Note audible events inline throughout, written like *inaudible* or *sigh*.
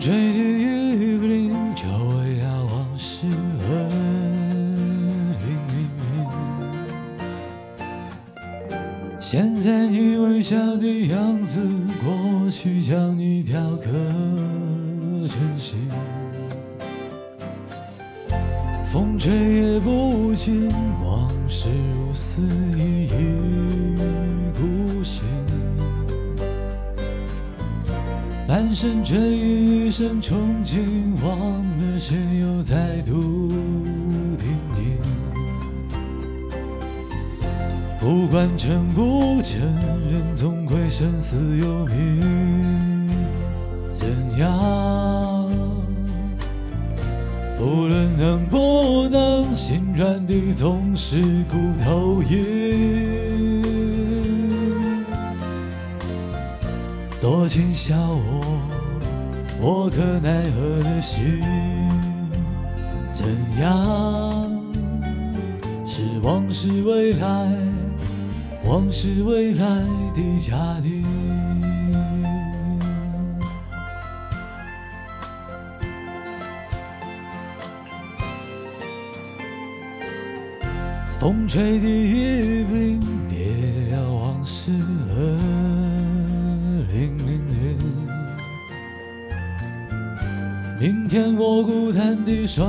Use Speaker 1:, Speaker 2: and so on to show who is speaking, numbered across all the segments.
Speaker 1: 吹的衣服里，周围呀往事。现在你微笑的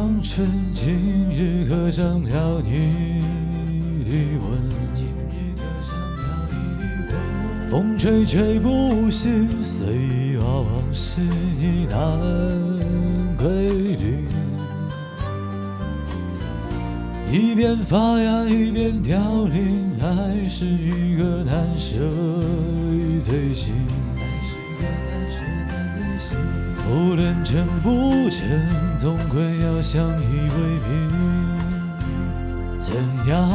Speaker 1: 单的双唇，今日刻上了你的吻。风吹吹不醒，随意往往事已难归零。一边发芽一边凋零，爱是一个难舍的罪行。不论成不成，总归要相依为命。怎样？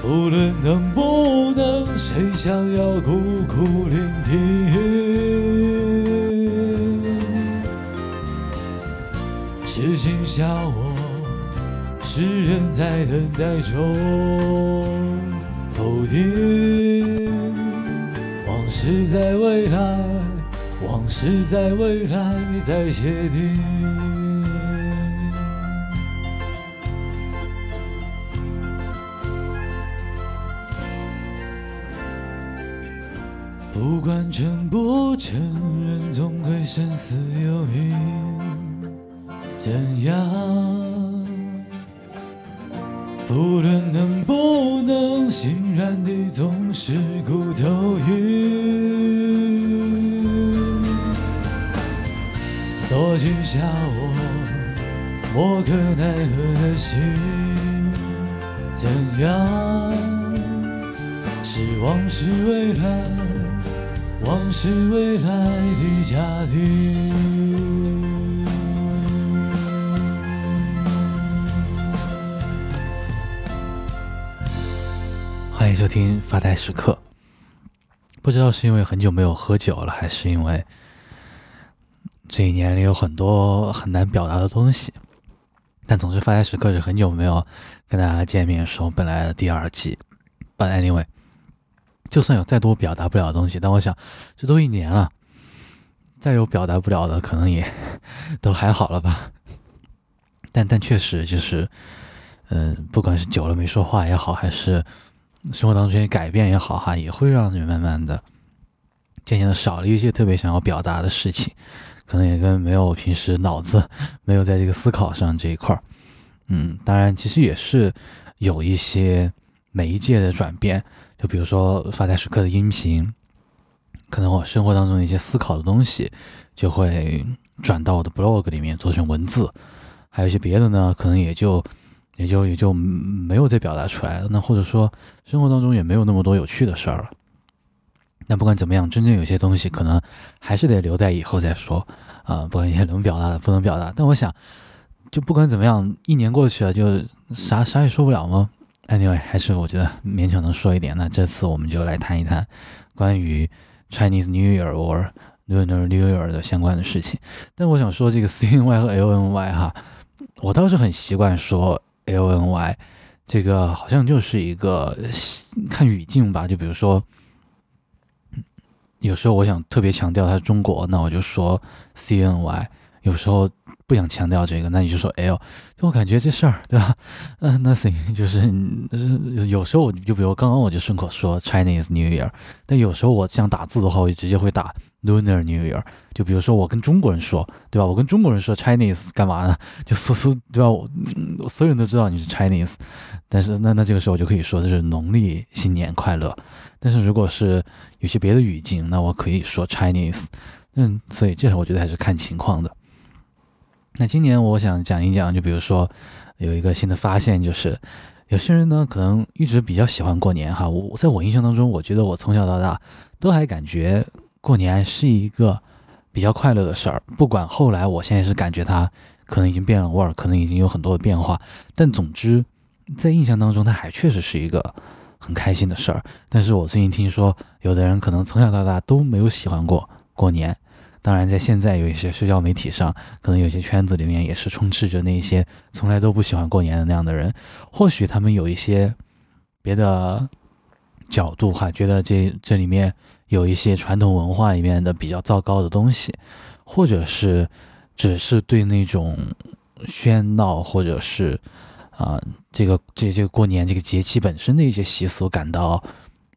Speaker 1: 不论能不能，谁想要苦苦聆听？痴心笑我，是人在等待中否定。往事在未来，往事在未来在写定。不管成不成，人总归生死有命。怎样？不论能不能，心软的总是骨头硬。多情笑我，我可奈何的心。怎样？是往事未来，往事未来的家庭。
Speaker 2: 欢迎收听发呆时刻。不知道是因为很久没有喝酒了，还是因为这一年里有很多很难表达的东西。但总之，发呆时刻是很久没有跟大家见面，说本来的第二季。But anyway，就算有再多表达不了的东西，但我想这都一年了，再有表达不了的，可能也 *laughs* 都还好了吧。但但确实就是，嗯，不管是久了没说话也好，还是生活当中一些改变也好哈，也会让人慢慢的、渐渐的少了一些特别想要表达的事情，可能也跟没有平时脑子 *laughs* 没有在这个思考上这一块儿，嗯，当然其实也是有一些媒介的转变，就比如说发呆时刻的音频，可能我生活当中的一些思考的东西就会转到我的 blog 里面做成文字，还有一些别的呢，可能也就。也就也就没有再表达出来了。那或者说，生活当中也没有那么多有趣的事儿了。那不管怎么样，真正有些东西可能还是得留在以后再说啊。不管一些能表达的，不能表达。但我想，就不管怎么样，一年过去了，就啥啥也说不了吗？Anyway，还是我觉得勉强能说一点。那这次我们就来谈一谈关于 Chinese New Year or Lunar New Year 的相关的事情。但我想说，这个 *laughs* C N Y 和 L N Y 哈，我倒是很习惯说。L N Y，这个好像就是一个看语境吧，就比如说，有时候我想特别强调它是中国，那我就说 C N Y。有时候不想强调这个，那你就说 L。就我感觉这事儿，对吧？嗯，*laughs* nothing，就是有时候就比如刚刚我就顺口说 Chinese New Year，但有时候我想打字的话，我就直接会打 Lunar New Year。就比如说我跟中国人说，对吧？我跟中国人说 Chinese 干嘛呢？*laughs* 就所所对吧？我所有人都知道你是 Chinese，但是那那这个时候我就可以说的是农历新年快乐。但是如果是有些别的语境，那我可以说 Chinese。嗯，所以这我觉得还是看情况的。那今年我想讲一讲，就比如说有一个新的发现，就是有些人呢可能一直比较喜欢过年哈。我在我印象当中，我觉得我从小到大都还感觉过年是一个比较快乐的事儿。不管后来我现在是感觉它可能已经变了味儿，可能已经有很多的变化，但总之在印象当中，它还确实是一个很开心的事儿。但是我最近听说，有的人可能从小到大都没有喜欢过过年。当然，在现在有一些社交媒体上，可能有些圈子里面也是充斥着那些从来都不喜欢过年的那样的人。或许他们有一些别的角度哈，觉得这这里面有一些传统文化里面的比较糟糕的东西，或者是只是对那种喧闹，或者是啊这个这这个过年这个节气本身的一些习俗感到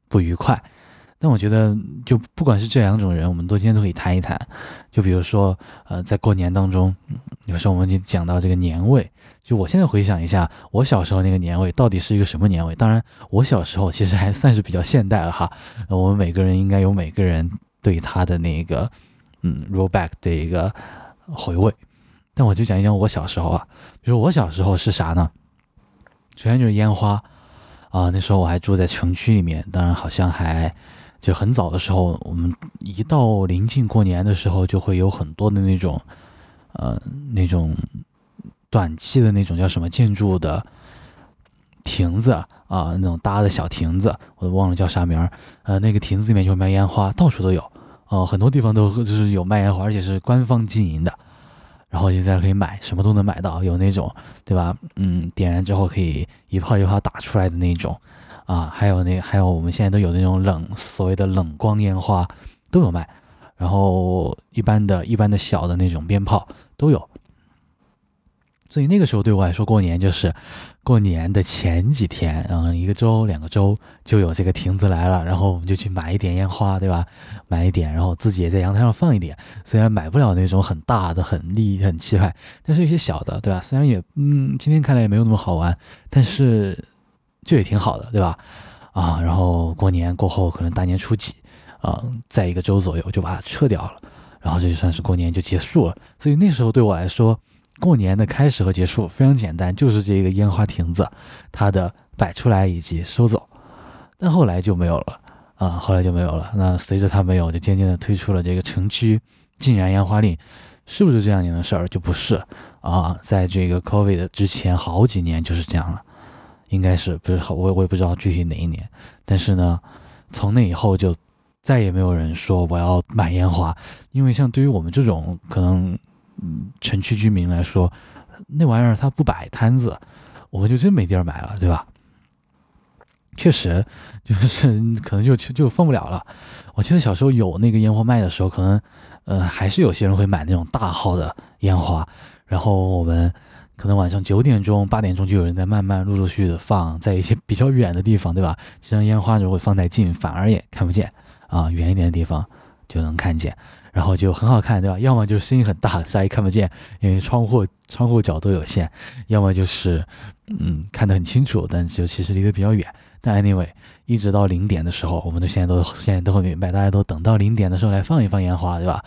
Speaker 2: 不愉快。但我觉得，就不管是这两种人，我们都今天都可以谈一谈。就比如说，呃，在过年当中，有时候我们就讲到这个年味。就我现在回想一下，我小时候那个年味到底是一个什么年味？当然，我小时候其实还算是比较现代了哈。我们每个人应该有每个人对他的那个，嗯，roll back 的一个回味。但我就讲一讲我小时候啊，比如我小时候是啥呢？首先就是烟花啊，那时候我还住在城区里面，当然好像还。就很早的时候，我们一到临近过年的时候，就会有很多的那种，呃，那种短期的那种叫什么建筑的亭子啊，那种搭的小亭子，我都忘了叫啥名儿。呃，那个亭子里面就卖烟花，到处都有，哦，很多地方都就是有卖烟花，而且是官方经营的，然后就在那可以买，什么都能买到，有那种，对吧？嗯，点燃之后可以一炮一炮打出来的那种。啊，还有那还有我们现在都有那种冷所谓的冷光烟花都有卖，然后一般的一般的小的那种鞭炮都有，所以那个时候对我来说过年就是过年的前几天，嗯，一个周两个周就有这个亭子来了，然后我们就去买一点烟花，对吧？买一点，然后自己也在阳台上放一点，虽然买不了那种很大的、很厉很气派，但是有些小的，对吧？虽然也嗯，今天看来也没有那么好玩，但是。这也挺好的，对吧？啊，然后过年过后，可能大年初几，啊，在一个周左右就把它撤掉了，然后这就算是过年就结束了。所以那时候对我来说，过年的开始和结束非常简单，就是这个烟花亭子它的摆出来以及收走。但后来就没有了，啊，后来就没有了。那随着它没有，就渐渐的推出了这个城区禁燃烟花令，是不是这两年的事儿？就不是啊，在这个 COVID 之前好几年就是这样了。应该是不是我我也不知道具体哪一年，但是呢，从那以后就再也没有人说我要买烟花，因为像对于我们这种可能嗯城区居民来说，那玩意儿它不摆摊子，我们就真没地儿买了，对吧？确实就是可能就就放不了了。我记得小时候有那个烟花卖的时候，可能呃还是有些人会买那种大号的烟花，然后我们。可能晚上九点钟、八点钟就有人在慢慢、陆陆续续的放，在一些比较远的地方，对吧？这张烟花如果放太近，反而也看不见啊。远一点的地方就能看见，然后就很好看，对吧？要么就是声音很大，啥也看不见，因为窗户窗户角度有限；要么就是嗯看得很清楚，但就其实离得比较远。但 anyway，一直到零点的时候，我们都现在都现在都会明白，大家都等到零点的时候来放一放烟花，对吧？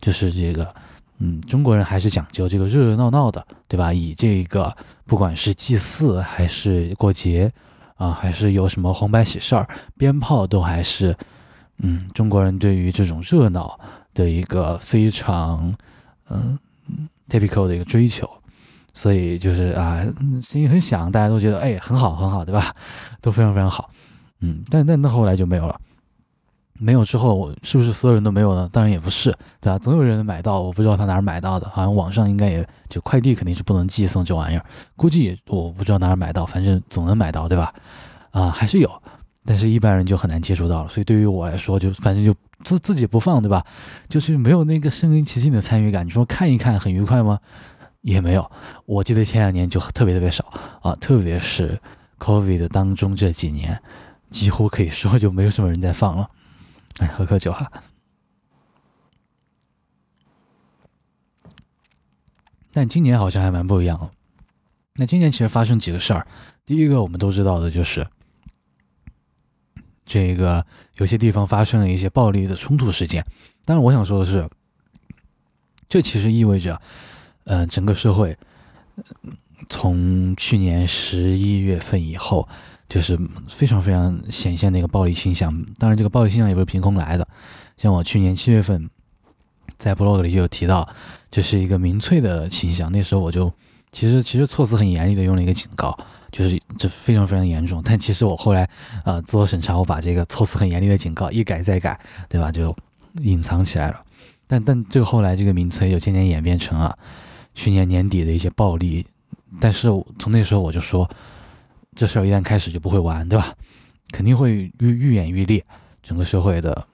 Speaker 2: 就是这个。嗯，中国人还是讲究这个热热闹闹的，对吧？以这个不管是祭祀还是过节啊，还是有什么红白喜事儿，鞭炮都还是嗯，中国人对于这种热闹的一个非常嗯 typical 的一个追求。所以就是啊，声音很响，大家都觉得哎很好很好，对吧？*laughs* 都非常非常好。嗯，但但那后来就没有了。没有之后，是不是所有人都没有呢？当然也不是，对吧？总有人买到，我不知道他哪儿买到的，好像网上应该也就快递肯定是不能寄送这玩意儿，估计也我不知道哪儿买到，反正总能买到，对吧？啊，还是有，但是一般人就很难接触到了。所以对于我来说，就反正就自自己不放，对吧？就是没有那个身临其境的参与感。你说看一看很愉快吗？也没有。我记得前两年就特别特别少啊，特别是 COVID 当中这几年，几乎可以说就没有什么人在放了。哎，喝口酒哈。但今年好像还蛮不一样哦。那今年其实发生几个事儿，第一个我们都知道的就是，这个有些地方发生了一些暴力的冲突事件。但是我想说的是，这其实意味着，呃，整个社会从去年十一月份以后，就是非常非常显现的一个暴力倾向。当然，这个暴力倾向也不是凭空来的。像我去年七月份在 blog 里就有提到。这是一个民粹的倾向。那时候我就其实其实措辞很严厉的用了一个警告，就是这非常非常严重。但其实我后来啊自我审查，我把这个措辞很严厉的警告一改再改，对吧？就隐藏起来了。但但这个后来这个名词也就渐渐演变成了去年年底的一些暴力。但是从那时候我就说，这事儿一旦开始就不会完，对吧？肯定会愈愈演愈烈，整个社会的。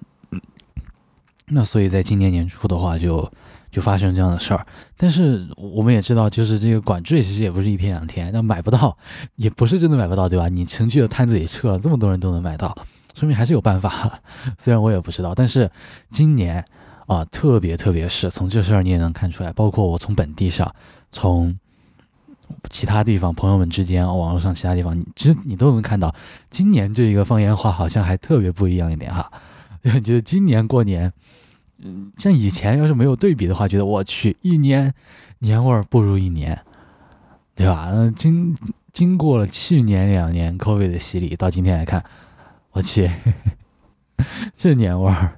Speaker 2: 那所以在今年年初的话就。就发生这样的事儿，但是我们也知道，就是这个管制其实也不是一天两天，那买不到，也不是真的买不到，对吧？你城区的摊子也撤了，这么多人都能买到，说明还是有办法。*laughs* 虽然我也不知道，但是今年啊，特别特别是从这事儿你也能看出来，包括我从本地上，从其他地方朋友们之间，网络上其他地方，你其实你都能看到，今年这一个放烟花好像还特别不一样一点哈，*laughs* 就觉得今年过年。嗯，像以前要是没有对比的话，觉得我去一年年味儿不如一年，对吧？嗯，经经过了去年两年 COVID 的洗礼，到今天来看，我去 *laughs* 这年味儿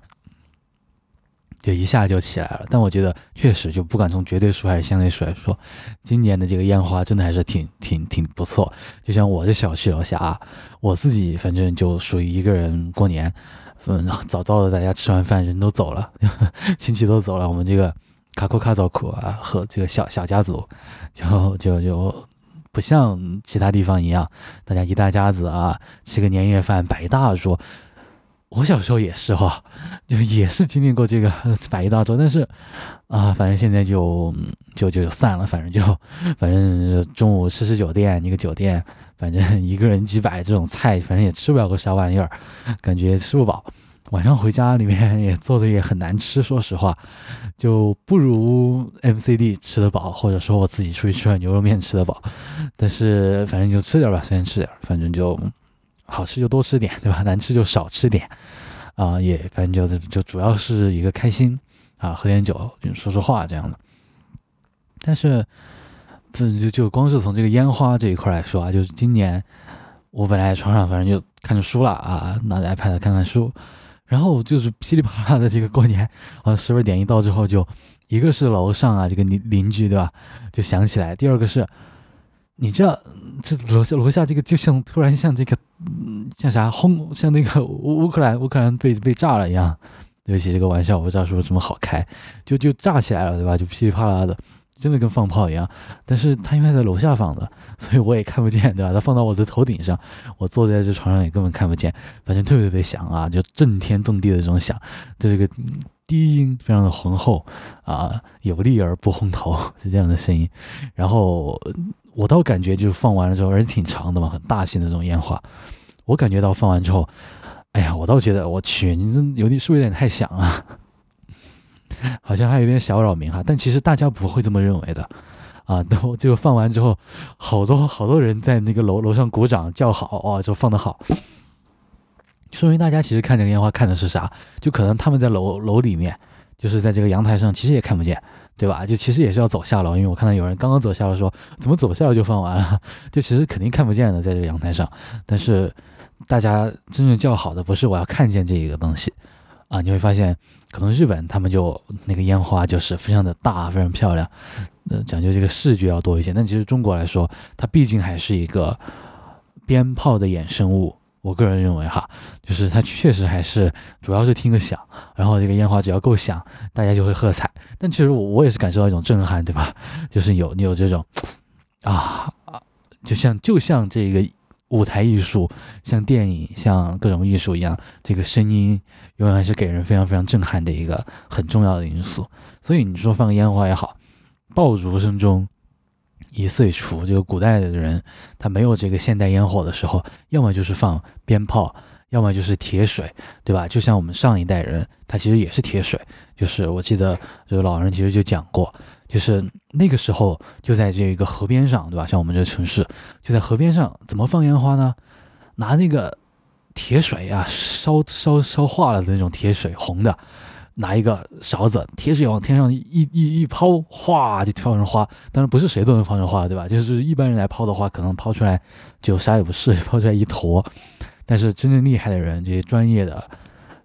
Speaker 2: 就一下就起来了。但我觉得确实，就不管从绝对数还是相对数来说，今年的这个烟花真的还是挺挺挺不错。就像我的小区楼下啊，我自己反正就属于一个人过年。嗯，早早的，大家吃完饭，人都走了，*laughs* 亲戚都走了，我们这个卡库卡早库啊，和这个小小家族，就就就不像其他地方一样，大家一大家子啊，吃个年夜饭，摆一大桌。我小时候也是哈，就也是经历过这个 *laughs* 摆一大桌，但是啊，反正现在就就就散了，反正就反正中午吃吃酒店，一个酒店。反正 *laughs* 一个人几百这种菜，反正也吃不了个啥玩意儿，感觉吃不饱。晚上回家里面也做的也很难吃，说实话，就不如 MCD 吃得饱，或者说我自己出去吃碗牛肉面吃得饱。但是反正就吃点吧，随便吃点，反正就好吃就多吃点，对吧？*laughs* 难吃就少吃点啊，也反正就是就主要是一个开心啊，喝点酒，说说话这样的。但是。这就就光是从这个烟花这一块来说啊，就是今年我本来床上反正就看着书了啊，拿着 iPad 看看书，然后就是噼里啪啦的这个过年啊，十二点一到之后，就一个是楼上啊这个邻邻居对吧，就想起来，第二个是，你知道这楼下楼下这个就像突然像这个嗯像啥轰像那个乌乌克兰乌克兰被被炸了一样，对不起这个玩笑我不知道是不是这么好开，就就炸起来了对吧，就噼里啪啦的。真的跟放炮一样，但是他因为在楼下放的，*laughs* 所以我也看不见，对吧？他放到我的头顶上，我坐在这床上也根本看不见，反正特别特别响啊，就震天动地的这种响，这个低音非常的浑厚啊，有力而不轰头，是这样的声音。然后我倒感觉就是放完了之后，而且挺长的嘛，很大型的这种烟花，我感觉到放完之后，哎呀，我倒觉得我去，你这有点是不是有点太响了？*laughs* 好像还有点小扰民哈，但其实大家不会这么认为的，啊，*laughs* 都就放完之后，好多好多人在那个楼楼上鼓掌叫好哦，就放得好，说明大家其实看这个烟花看的是啥？就可能他们在楼楼里面，就是在这个阳台上，其实也看不见，对吧？就其实也是要走下楼，因为我看到有人刚刚走下楼说，怎么走下楼就放完了？*laughs* 就其实肯定看不见的，在这个阳台上，但是大家真正叫好的不是我要看见这一个东西。啊，你会发现，可能日本他们就那个烟花就是非常的大，非常漂亮，呃，讲究这个视觉要多一些。但其实中国来说，它毕竟还是一个鞭炮的衍生物。我个人认为哈，就是它确实还是主要是听个响，然后这个烟花只要够响，大家就会喝彩。但其实我我也是感受到一种震撼，对吧？就是有你有这种啊啊，就像就像这个。舞台艺术，像电影，像各种艺术一样，这个声音永远是给人非常非常震撼的一个很重要的因素。所以你说放烟花也好，爆竹声中一岁除，这个古代的人他没有这个现代烟火的时候，要么就是放鞭炮。要么就是铁水，对吧？就像我们上一代人，他其实也是铁水。就是我记得这个老人其实就讲过，就是那个时候就在这个河边上，对吧？像我们这城市，就在河边上，怎么放烟花呢？拿那个铁水啊，烧烧烧化了的那种铁水，红的，拿一个勺子，铁水往天上一一一抛，哗就飘成花。当然不是谁都能放成花，对吧？就是一般人来抛的话，可能抛出来就啥也不是，抛出来一坨。但是真正厉害的人，这些专业的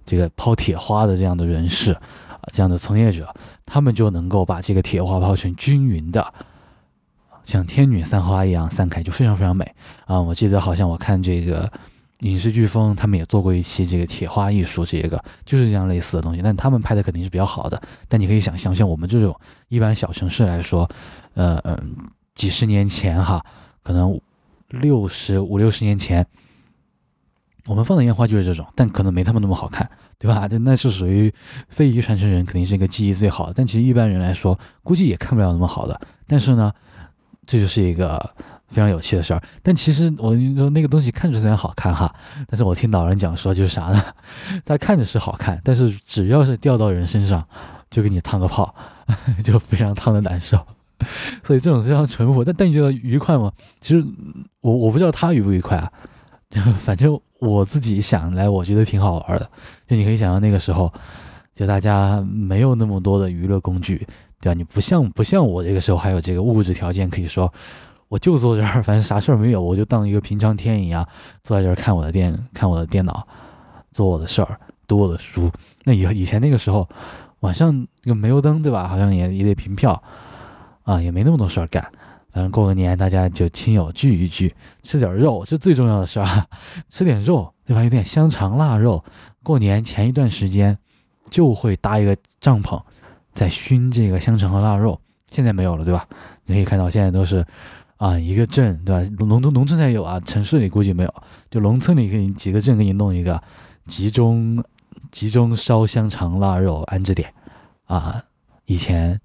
Speaker 2: 这个抛铁花的这样的人士啊，这样的从业者，他们就能够把这个铁花抛成均匀的，像天女散花一样散开，就非常非常美啊！我记得好像我看这个影视飓风，他们也做过一期这个铁花艺术，这个就是这样类似的东西，但他们拍的肯定是比较好的。但你可以想象，像我们这种一般小城市来说，呃嗯，几十年前哈，可能六十五六十年前。我们放的烟花就是这种，但可能没他们那么好看，对吧？就那是属于非遗传承人，肯定是一个技艺最好的。但其实一般人来说，估计也看不了那么好的。但是呢，这就是一个非常有趣的事儿。但其实我跟你说，那个东西看着虽然好看哈，但是我听老人讲说就是啥呢？*laughs* 他看着是好看，但是只要是掉到人身上，就给你烫个泡，*laughs* 就非常烫的难受。所以这种非常淳朴，但但你觉得愉快吗？其实我我不知道他愉不愉快啊，*laughs* 就反正。我自己想来，我觉得挺好玩的。就你可以想象那个时候，就大家没有那么多的娱乐工具，对吧？你不像不像我这个时候还有这个物质条件，可以说我就坐这儿，反正啥事儿没有，我就当一个平常天一样坐在这儿看我的电看我的电脑，做我的事儿，读我的书。那以以前那个时候，晚上那个煤油灯，对吧？好像也也得凭票啊，也没那么多事儿干。反正过个年，大家就亲友聚一聚，吃点肉，这最重要的事儿，*laughs* 吃点肉，对吧？有点香肠、腊肉。过年前一段时间，就会搭一个帐篷，在熏这个香肠和腊肉。现在没有了，对吧？你可以看到，现在都是啊，一个镇，对吧？农村农村才有啊，城市里估计没有。就农村里，给你几个镇给你弄一个集中集中烧香肠、腊肉安置点啊。以前。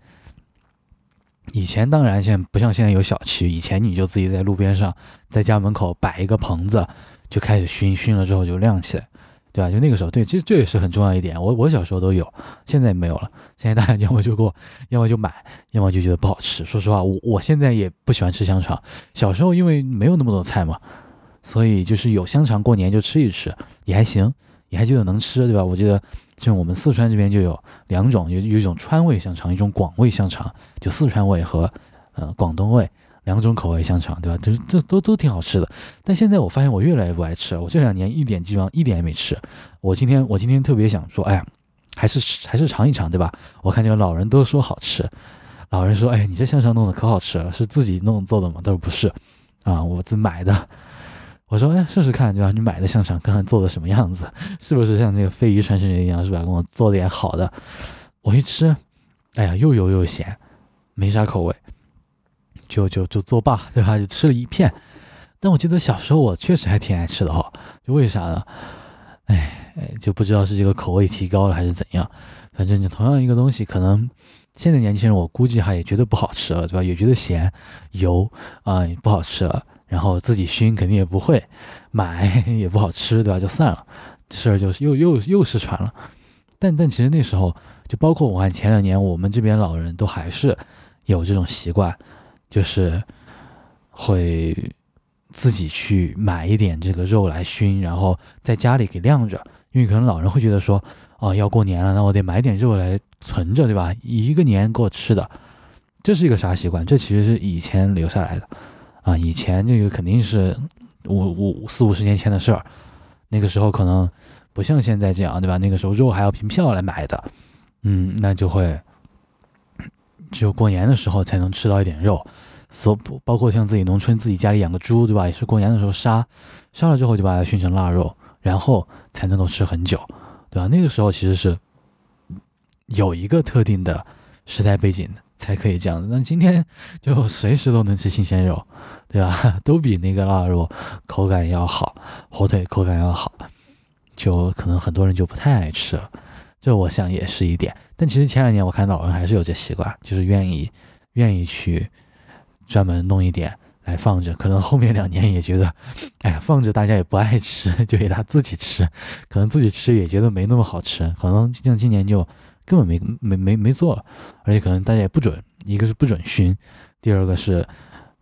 Speaker 2: 以前当然，现在不像现在有小区。以前你就自己在路边上，在家门口摆一个棚子，就开始熏，熏了之后就亮起来，对吧？就那个时候，对，其实这也是很重要一点。我我小时候都有，现在没有了。现在大家要么就过，要么就买，要么就觉得不好吃。说实话，我我现在也不喜欢吃香肠。小时候因为没有那么多菜嘛，所以就是有香肠过年就吃一吃，也还行，也还觉得能吃，对吧？我记得。像我们四川这边就有两种，有有一种川味香肠，一种广味香肠，就四川味和呃广东味两种口味香肠，对吧？就是这都都挺好吃的。但现在我发现我越来越不爱吃了，我这两年一点基本上一点也没吃。我今天我今天特别想说，哎呀，还是还是尝一尝，对吧？我看这个老人都说好吃，老人说，哎，你这香肠弄的可好吃了，是自己弄做的吗？他说不是，啊，我自买的。我说，哎，试试看，对吧？你买的香肠看看做的什么样子，是不是像那个非遗传承人一样，是吧？给我做点好的。我一吃，哎呀，又油又咸，没啥口味，就就就作罢，对吧？就吃了一片。但我记得小时候我确实还挺爱吃的哈，就为啥呢？哎，就不知道是这个口味提高了还是怎样。反正就同样一个东西，可能现在年轻人我估计哈也觉得不好吃了，对吧？也觉得咸、油啊，也不好吃了。然后自己熏肯定也不会，买 *laughs* 也不好吃，对吧？就算了，事儿就是又又又失传了。但但其实那时候，就包括我看前两年，我们这边老人都还是有这种习惯，就是会自己去买一点这个肉来熏，然后在家里给晾着。因为可能老人会觉得说，哦，要过年了，那我得买点肉来存着，对吧？一个年够吃的，这是一个啥习惯？这其实是以前留下来的。啊，以前这个肯定是五五四五十年前的事儿，那个时候可能不像现在这样，对吧？那个时候肉还要凭票来买的，嗯，那就会只有过年的时候才能吃到一点肉，所包括像自己农村自己家里养个猪，对吧？也是过年的时候杀，杀了之后就把它熏成腊肉，然后才能够吃很久，对吧？那个时候其实是有一个特定的时代背景。才可以这样子。那今天就随时都能吃新鲜肉，对吧？*laughs* 都比那个腊肉口感要好，火腿口感要好，就可能很多人就不太爱吃了。这我想也是一点。但其实前两年我看老人还是有这习惯，就是愿意愿意去专门弄一点来放着。可能后面两年也觉得，*laughs* 哎呀，放着大家也不爱吃，就给他自己吃，可能自己吃也觉得没那么好吃，可能像今年就。根本没没没没做了，而且可能大家也不准，一个是不准熏，第二个是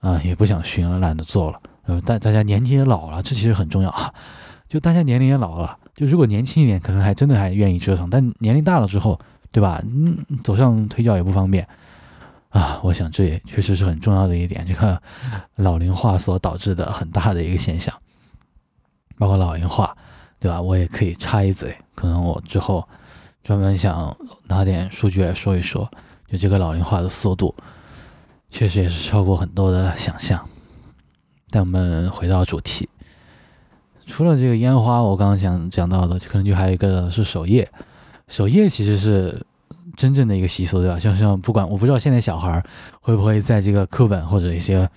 Speaker 2: 啊也不想熏了，懒得做了。呃，大大家年纪也老了，这其实很重要啊。就大家年龄也老了，就如果年轻一点，可能还真的还愿意折腾，但年龄大了之后，对吧？嗯，走上腿脚也不方便啊。我想这也确实是很重要的一点，这个老龄化所导致的很大的一个现象，包括老龄化，对吧？我也可以插一嘴，可能我之后。专门想拿点数据来说一说，就这个老龄化的速度，确实也是超过很多的想象。但我们回到主题，除了这个烟花，我刚刚讲讲到的，可能就还有一个是守夜。守夜其实是真正的一个习俗，对吧？像像不管我不知道现在小孩会不会在这个课本或者一些。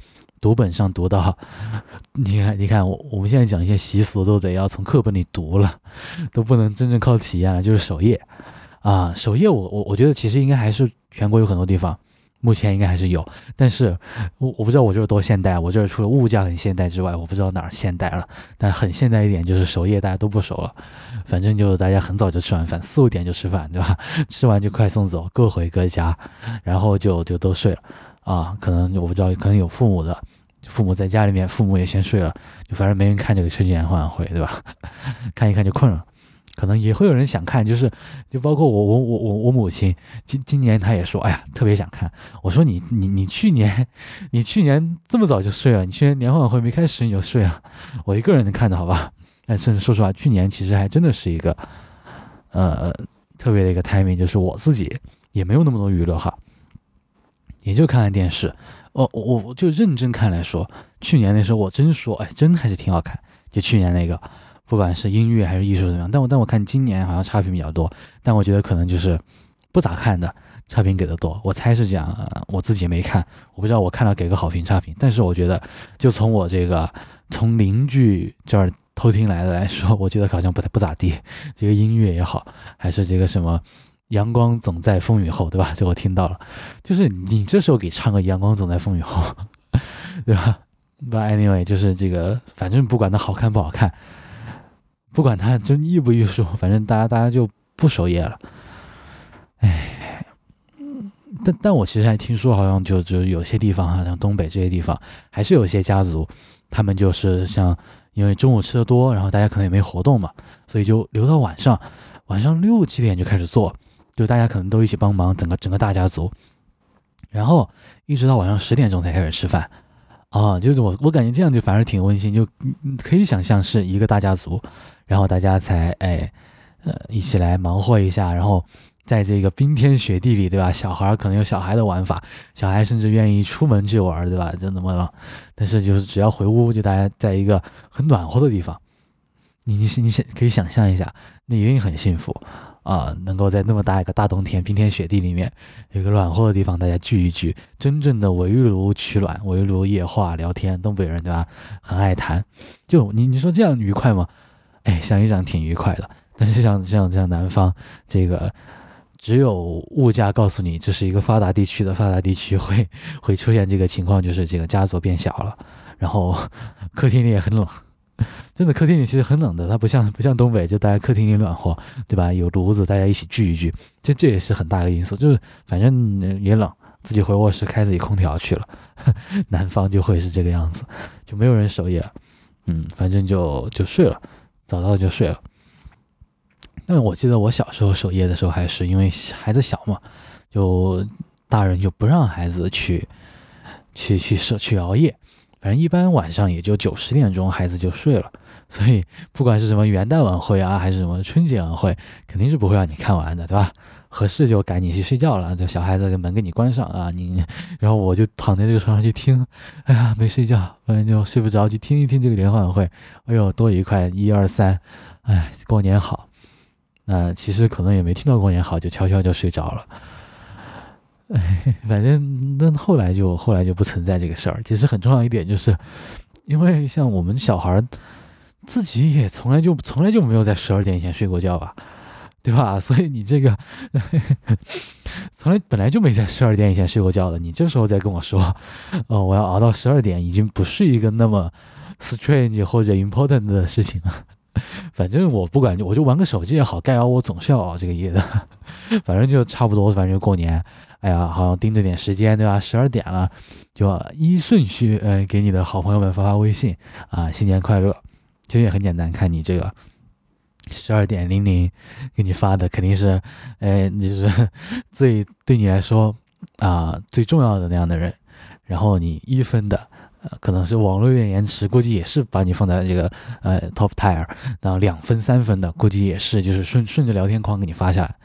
Speaker 2: 读本上读到，*laughs* 你看，你看，我我们现在讲一些习俗都得要从课本里读了，*laughs* 都不能真正靠体验了。就是守夜啊，守夜，我我我觉得其实应该还是全国有很多地方，目前应该还是有。但是我我不知道我这儿多现代，我这儿除了物价很现代之外，我不知道哪儿现代了。但很现代一点就是守夜，大家都不守了，反正就大家很早就吃完饭，四五点就吃饭，对吧？*laughs* 吃完就快送走，各回各家，然后就就都睡了啊。可能我不知道，可能有父母的。父母在家里面，父母也先睡了，就反正没人看这个春节联欢晚会，对吧？*laughs* 看一看就困了，可能也会有人想看，就是就包括我我我我我母亲今今年她也说，哎呀，特别想看。我说你你你去年你去年这么早就睡了，你去年联欢晚会没开始你就睡了，我一个人能看的好吧？但甚至说实话，去年其实还真的是一个呃特别的一个 timing，就是我自己也没有那么多娱乐哈，也就看看电视。哦，我我就认真看来说，去年那时候我真说，哎，真还是挺好看。就去年那个，不管是音乐还是艺术怎么样，但我但我看今年好像差评比较多，但我觉得可能就是不咋看的差评给的多。我猜是这样，我自己没看，我不知道我看了给个好评差评。但是我觉得，就从我这个从邻居这儿偷听来的来说，我觉得好像不太不咋地。这个音乐也好，还是这个什么。阳光总在风雨后，对吧？这我听到了，就是你这时候给唱个阳光总在风雨后，*laughs* 对吧？But anyway，就是这个，反正不管它好看不好看，不管它真艺不艺术，*laughs* 反正大家大家就不守夜了。哎，但但我其实还听说，好像就就有些地方哈，像东北这些地方，还是有些家族，他们就是像因为中午吃的多，然后大家可能也没活动嘛，所以就留到晚上，晚上六七点就开始做。就大家可能都一起帮忙，整个整个大家族，然后一直到晚上十点钟才开始吃饭，啊，就是我我感觉这样就反而挺温馨，就嗯可以想象是一个大家族，然后大家才哎呃一起来忙活一下，然后在这个冰天雪地里，对吧？小孩可能有小孩的玩法，小孩甚至愿意出门去玩，对吧？就那么了，但是就是只要回屋，就大家在一个很暖和的地方，你你你想可以想象一下，那一定很幸福。啊，能够在那么大一个大冬天，冰天雪地里面，有个暖和的地方，大家聚一聚，真正的围炉取暖，围炉夜话聊天，东北人对吧？很爱谈，就你你说这样愉快吗？哎，想一想挺愉快的。但是像像像南方这个，只有物价告诉你这是一个发达地区的发达地区，会会出现这个情况，就是这个家族变小了，然后客厅里也很冷。真的客厅里其实很冷的，它不像不像东北，就大家客厅里暖和，对吧？有炉子，大家一起聚一聚，这这也是很大的因素。就是反正也冷，自己回卧室开自己空调去了。*laughs* 南方就会是这个样子，就没有人守夜，嗯，反正就就睡了，早早就睡了。但我记得我小时候守夜的时候，还是因为孩子小嘛，就大人就不让孩子去去去舍去熬夜。反正一般晚上也就九十点钟，孩子就睡了。所以不管是什么元旦晚会啊，还是什么春节晚会，肯定是不会让你看完的，对吧？合适就赶紧去睡觉了，这小孩子的门给你关上啊，你，*laughs* 然后我就躺在这个床上去听，哎呀，没睡觉，反正就睡不着，就听一听这个联欢晚会，哎呦，多愉快！一二三，哎，过年好。那其实可能也没听到过年好，就悄悄就睡着了。哎反正那后来就后来就不存在这个事儿。其实很重要一点就是，因为像我们小孩儿自己也从来就从来就没有在十二点以前睡过觉吧。对吧？所以你这个 *laughs* 从来本来就没在十二点以前睡过觉的，你这时候再跟我说，哦，我要熬到十二点，已经不是一个那么 strange 或者 important 的事情了。*laughs* 反正我不管，我就玩个手机也好，该熬我总是要熬这个夜的。*laughs* 反正就差不多，反正就过年，哎呀，好像盯着点时间，对吧？十二点了，就依顺序，呃，给你的好朋友们发发微信啊，新年快乐。其实也很简单，看你这个。十二点零零给你发的肯定是，哎，你是 *laughs* 最对你来说啊最重要的那样的人。然后你一分的，呃，可能是网络有点延迟，估计也是把你放在这个呃 top tier。然后两分三分的，估计也是就是顺顺着聊天框给你发下来。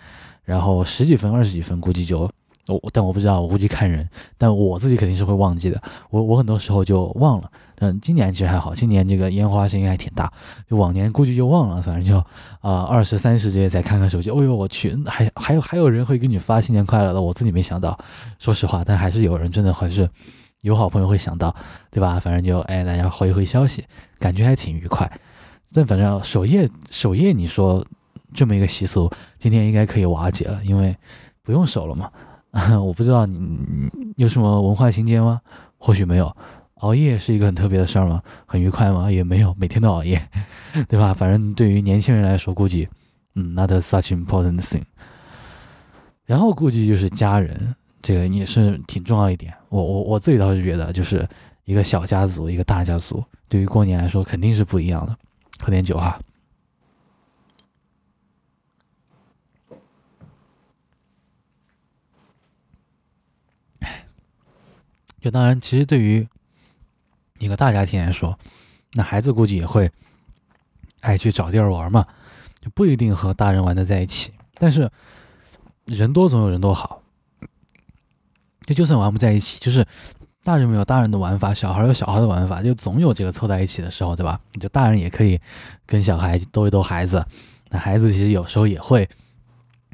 Speaker 2: 然后十几分二十几分，估计就。我但我不知道，我估计看人，但我自己肯定是会忘记的。我我很多时候就忘了。但今年其实还好，今年这个烟花声音还挺大，就往年估计就忘了。反正就啊二十三十这些再看看手机，哦呦我去，还还有还有人会给你发新年快乐的，我自己没想到，说实话，但还是有人真的还是有好朋友会想到，对吧？反正就哎大家回一回消息，感觉还挺愉快。但反正守夜守夜，你说这么一个习俗，今天应该可以瓦解了，因为不用守了嘛。*laughs* 我不知道你有什么文化情节吗？或许没有。熬夜是一个很特别的事儿吗？很愉快吗？也没有，每天都熬夜，*laughs* 对吧？反正对于年轻人来说，估计嗯，not such important thing。然后估计就是家人，这个也是挺重要一点。我我我自己倒是觉得，就是一个小家族，一个大家族，对于过年来说肯定是不一样的。喝点酒哈。就当然，其实对于一个大家庭来说，那孩子估计也会爱去找地儿玩嘛，就不一定和大人玩的在一起。但是人多总有人多好，就就算玩不在一起，就是大人没有大人的玩法，小孩有小孩的玩法，就总有这个凑在一起的时候，对吧？就大人也可以跟小孩逗一逗孩子，那孩子其实有时候也会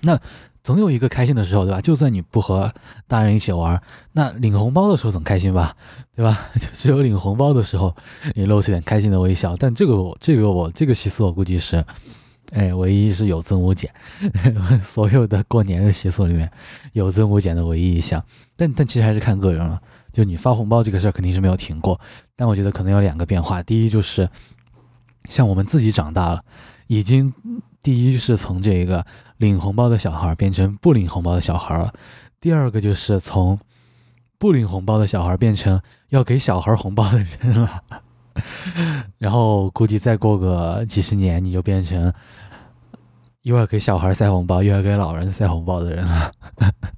Speaker 2: 那。总有一个开心的时候，对吧？就算你不和大人一起玩，那领红包的时候总开心吧，对吧？*laughs* 就只有领红包的时候，你露出点开心的微笑。但这个我，这个我，这个习俗我估计是，哎，唯一是有增无减，*laughs* 所有的过年的习俗里面有增无减的唯一一项。但但其实还是看个人了。就你发红包这个事儿肯定是没有停过，但我觉得可能有两个变化。第一就是，像我们自己长大了，已经第一是从这个。领红包的小孩变成不领红包的小孩了。第二个就是从不领红包的小孩变成要给小孩红包的人了。*laughs* 然后估计再过个几十年，你就变成又要给小孩塞红包，又要给老人塞红包的人了。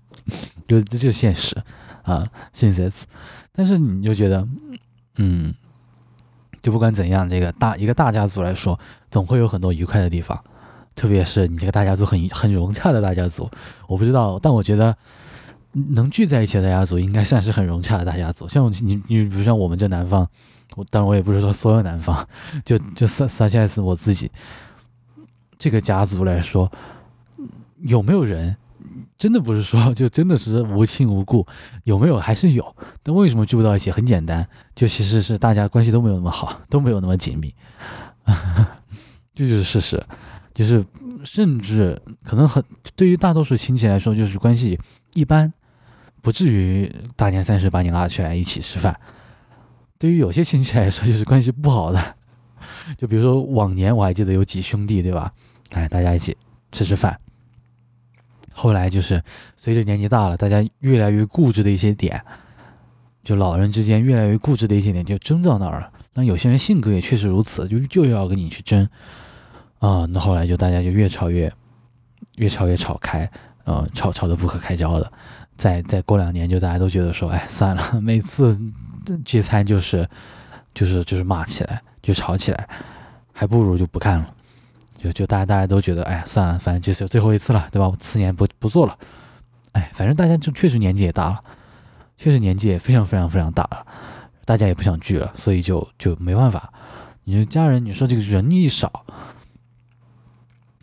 Speaker 2: *laughs* 就这就现实啊，现实。但是你就觉得，嗯，就不管怎样，这个大一个大家族来说，总会有很多愉快的地方。特别是你这个大家族很很融洽的大家族，我不知道，但我觉得能聚在一起的大家族应该算是很融洽的大家族。像你你比如像我们这南方，我当然我也不是说所有南方，就就撒撒下是我自己这个家族来说，有没有人真的不是说就真的是无亲无故，有没有还是有，但为什么聚不到一起？很简单，就其实是大家关系都没有那么好，都没有那么紧密，这就是事实。就是，甚至可能很对于大多数亲戚来说，就是关系一般，不至于大年三十把你拉起来一起吃饭。对于有些亲戚来说，就是关系不好的，就比如说往年我还记得有几兄弟，对吧？哎，大家一起吃吃饭。后来就是随着年纪大了，大家越来越固执的一些点，就老人之间越来越固执的一些点，就争到那儿了。那有些人性格也确实如此，就就要跟你去争。啊，那后来就大家就越吵越，越吵越吵开，呃，吵吵得不可开交的。再再过两年，就大家都觉得说，哎，算了，*laughs* 每次聚餐就是就是就是骂起来，就吵起来，还不如就不干了。就就大家大家都觉得，哎，算了，反正就是最后一次了，对吧？我次年不不做了。哎，反正大家就确实年纪也大了，确实年纪也非常非常非常大了，大家也不想聚了，所以就就没办法。你说家人，你说这个人一少。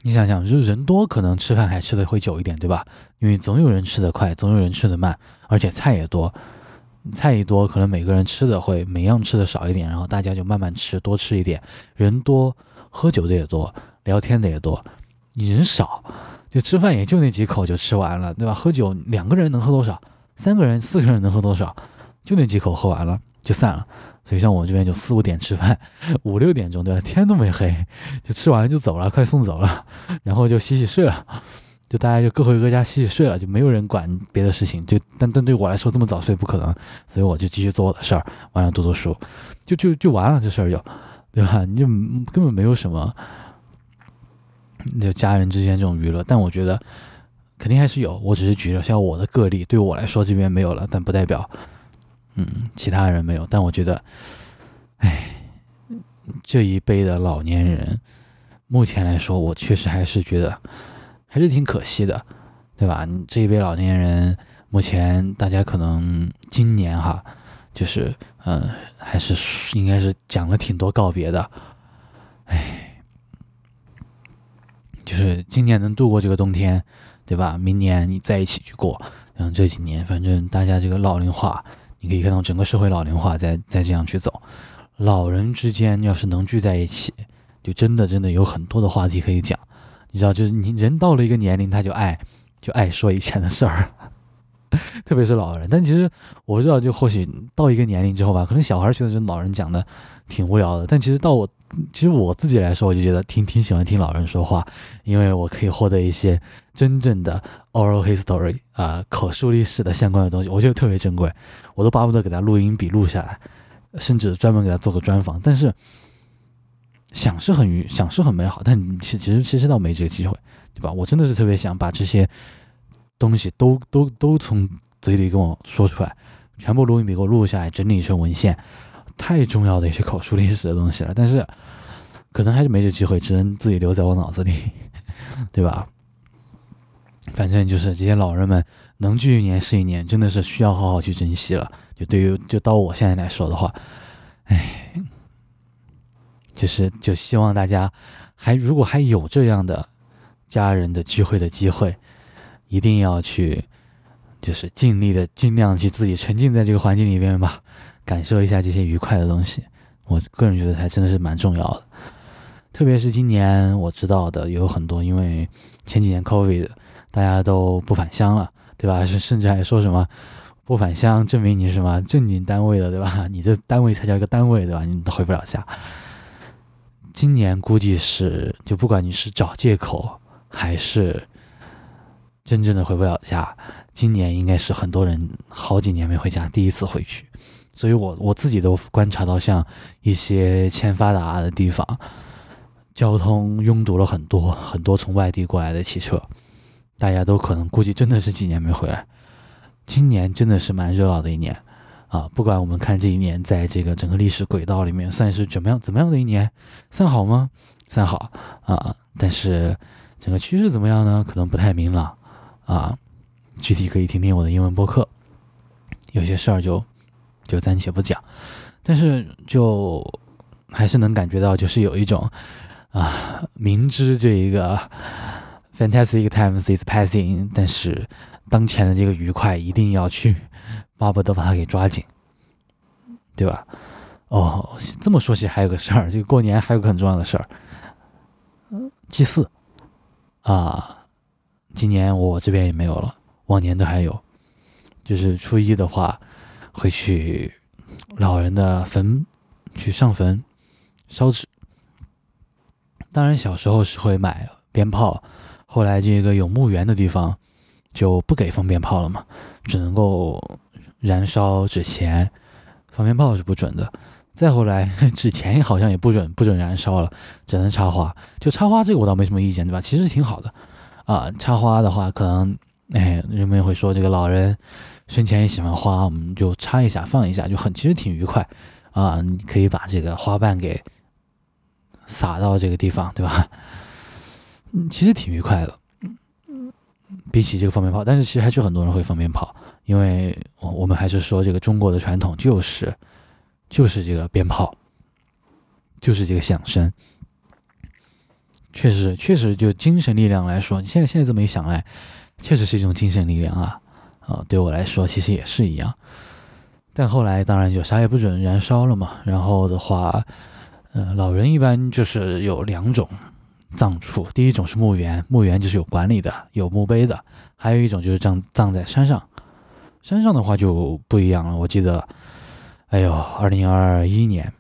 Speaker 2: 你想想，就人多，可能吃饭还吃的会久一点，对吧？因为总有人吃得快，总有人吃得慢，而且菜也多。菜一多，可能每个人吃的会每样吃的少一点，然后大家就慢慢吃，多吃一点。人多，喝酒的也多，聊天的也多。你人少，就吃饭也就那几口就吃完了，对吧？喝酒两个人能喝多少？三个人、四个人能喝多少？就那几口喝完了就散了。所以像我们这边就四五点吃饭，五六点钟对吧？天都没黑，就吃完就走了，快送走了，然后就洗洗睡了。就大家就各回各家洗洗睡了，就没有人管别的事情。就但但对我来说这么早睡不可能，所以我就继续做我的事儿，完了读读书，就就就完了这事儿就，对吧？你就根本没有什么，就家人之间这种娱乐。但我觉得肯定还是有，我只是举了像我的个例，对我来说这边没有了，但不代表嗯其他人没有。但我觉得，哎，这一辈的老年人，目前来说，我确实还是觉得。还是挺可惜的，对吧？这一辈老年人，目前大家可能今年哈，就是嗯，还是应该是讲了挺多告别的，哎，就是今年能度过这个冬天，对吧？明年你在一起去过，嗯，这几年反正大家这个老龄化，你可以看到整个社会老龄化在在这样去走，老人之间要是能聚在一起，就真的真的有很多的话题可以讲。你知道，就是你人到了一个年龄，他就爱就爱说以前的事儿，*laughs* 特别是老人。但其实我知道，就或许到一个年龄之后吧，可能小孩觉得这老人讲的挺无聊的。但其实到我，其实我自己来说，我就觉得挺挺喜欢听老人说话，因为我可以获得一些真正的 oral history 啊，口述历史的相关的东西，我觉得特别珍贵。我都巴不得给他录音笔录下来，甚至专门给他做个专访。但是。想是很愉，想是很美好，但其其实其实倒没这个机会，对吧？我真的是特别想把这些东西都都都从嘴里跟我说出来，全部录音笔给我录下来，整理成文献，太重要的一些口述历史的东西了。但是可能还是没这机会，只能自己留在我脑子里，对吧？反正就是这些老人们能聚一年是一年，真的是需要好好去珍惜了。就对于就到我现在来说的话，唉。就是就希望大家还如果还有这样的家人的聚会的机会，一定要去，就是尽力的尽量去自己沉浸在这个环境里边吧，感受一下这些愉快的东西。我个人觉得还真的是蛮重要的。特别是今年我知道的有很多，因为前几年 COVID，大家都不返乡了，对吧？是甚至还说什么不返乡证明你是什么正经单位的，对吧？*laughs* 你这单位才叫一个单位，对吧？你都回不了家。今年估计是，就不管你是找借口还是真正的回不了家，今年应该是很多人好几年没回家，第一次回去。所以我我自己都观察到，像一些欠发达的地方，交通拥堵了很多，很多从外地过来的汽车，大家都可能估计真的是几年没回来。今年真的是蛮热闹的一年。啊，不管我们看这一年，在这个整个历史轨道里面，算是怎么样怎么样的一年，算好吗？算好啊，但是整个趋势怎么样呢？可能不太明朗啊。具体可以听听我的英文播客，有些事儿就就暂且不讲，但是就还是能感觉到，就是有一种啊，明知这一个 fantastic times is passing，但是当前的这个愉快一定要去。巴不得把它给抓紧，对吧？哦，这么说起还有个事儿，这个过年还有个很重要的事儿，祭祀啊，今年我这边也没有了，往年都还有，就是初一的话会去老人的坟去上坟烧纸，当然小时候是会买鞭炮，后来这个有墓园的地方就不给放鞭炮了嘛，只能够。燃烧纸钱，放鞭炮是不准的。再后来，*laughs* 纸钱好像也不准，不准燃烧了，只能插花。就插花这个，我倒没什么意见，对吧？其实挺好的啊。插花的话，可能哎，人们会说这个老人生前也喜欢花，我们就插一下，放一下，就很其实挺愉快啊。你可以把这个花瓣给撒到这个地方，对吧？嗯，其实挺愉快的。嗯嗯比起这个放鞭炮，但是其实还是很多人会放鞭炮。因为我们还是说这个中国的传统就是就是这个鞭炮，就是这个响声。确实确实就精神力量来说，你现在现在这么一想来，确实是一种精神力量啊啊，对我来说其实也是一样。但后来当然就啥也不准燃烧了嘛。然后的话，嗯，老人一般就是有两种葬处，第一种是墓园，墓园就是有管理的，有墓碑的；还有一种就是葬葬在山上。山上的话就不一样了，我记得，哎呦，二零二一年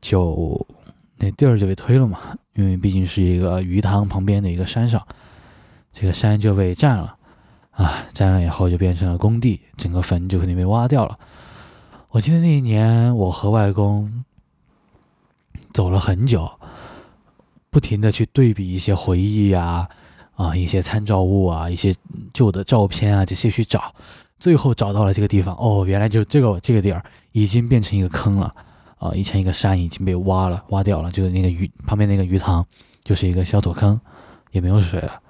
Speaker 2: 就那地儿就被推了嘛，因为毕竟是一个鱼塘旁边的一个山上，这个山就被占了。啊，占了以后就变成了工地，整个坟就肯定被挖掉了。我记得那一年，我和外公走了很久，不停的去对比一些回忆啊，啊，一些参照物啊，一些旧的照片啊，这些去找，最后找到了这个地方。哦，原来就这个这个地儿已经变成一个坑了，啊，以前一个山已经被挖了，挖掉了，就是那个鱼旁边那个鱼塘就是一个小土坑，也没有水了，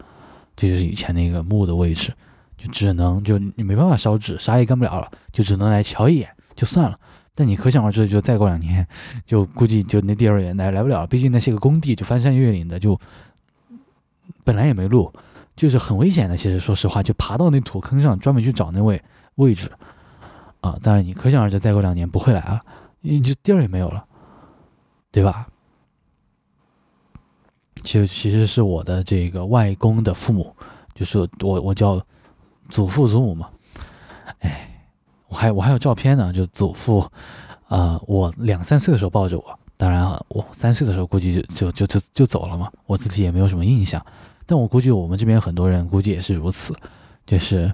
Speaker 2: 这就是以前那个墓的位置。就只能就你没办法烧纸，啥也干不了了，就只能来瞧一眼就算了。但你可想而知，就再过两年，*laughs* 就估计就那地儿也来来不了。毕竟那些个工地就翻山越岭的，就本来也没路，就是很危险的。其实说实话，就爬到那土坑上专门去找那位位置啊。当然你可想而知，再过两年不会来了，因为这地儿也没有了，对吧？其实其实是我的这个外公的父母，就是我我叫。祖父祖母嘛，哎，我还我还有照片呢，就祖父，呃，我两三岁的时候抱着我，当然我三岁的时候估计就就就就就走了嘛，我自己也没有什么印象，但我估计我们这边很多人估计也是如此，就是，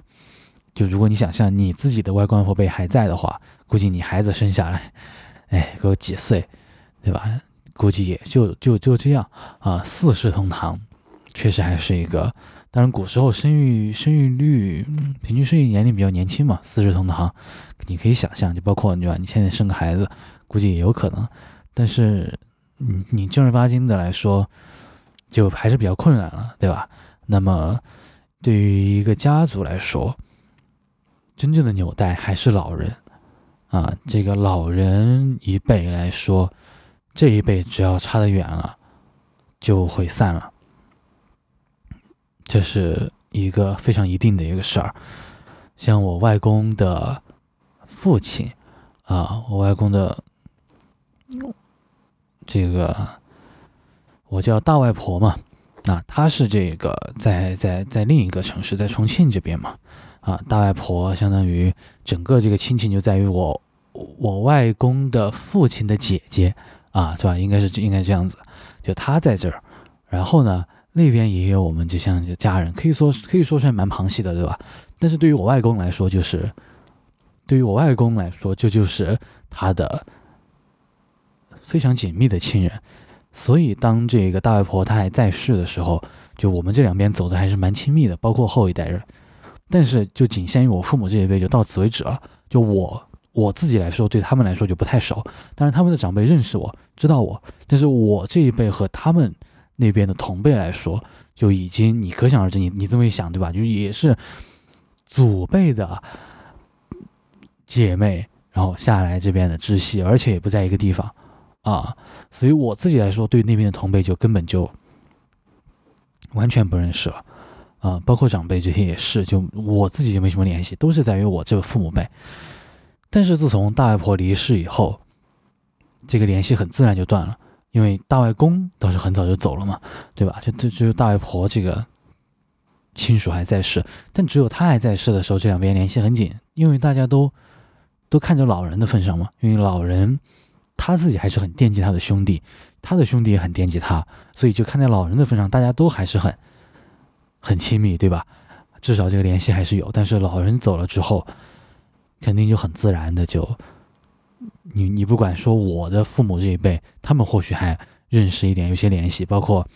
Speaker 2: 就如果你想象你自己的外公外婆辈还在的话，估计你孩子生下来，哎，给我几岁，对吧？估计也就就就这样啊，四世同堂，确实还是一个。当然，古时候生育生育率平均生育年龄比较年轻嘛，四世同堂，你可以想象，就包括你吧，你现在生个孩子，估计也有可能。但是，你你正儿八经的来说，就还是比较困难了，对吧？那么，对于一个家族来说，真正的纽带还是老人啊。这个老人一辈来说，这一辈只要差得远了，就会散了。这是一个非常一定的一个事儿，像我外公的父亲啊，我外公的这个我叫大外婆嘛，啊，她是这个在在在另一个城市，在重庆这边嘛，啊，大外婆相当于整个这个亲情就在于我我外公的父亲的姐姐啊，是吧？应该是应该这样子，就她在这儿，然后呢？那边也有我们这像家人，可以说可以说是蛮旁系的，对吧？但是对于我外公来说，就是对于我外公来说，这就是他的非常紧密的亲人。所以当这个大外婆她还在世的时候，就我们这两边走的还是蛮亲密的，包括后一代人。但是就仅限于我父母这一辈，就到此为止了。就我我自己来说，对他们来说就不太熟。当然他们的长辈认识我，知道我，但是我这一辈和他们。那边的同辈来说，就已经你可想而知，你你这么一想，对吧？就也是祖辈的姐妹，然后下来这边的支系，而且也不在一个地方啊。所以我自己来说，对那边的同辈就根本就完全不认识了啊，包括长辈这些也是，就我自己就没什么联系，都是在于我这个父母辈。但是自从大外婆离世以后，这个联系很自然就断了。因为大外公倒是很早就走了嘛，对吧？就就只有大外婆这个亲属还在世，但只有他还在世的时候，这两边联系很紧，因为大家都都看着老人的份上嘛。因为老人他自己还是很惦记他的兄弟，他的兄弟也很惦记他，所以就看在老人的份上，大家都还是很很亲密，对吧？至少这个联系还是有。但是老人走了之后，肯定就很自然的就。你你不管说我的父母这一辈，他们或许还认识一点，有些联系，包括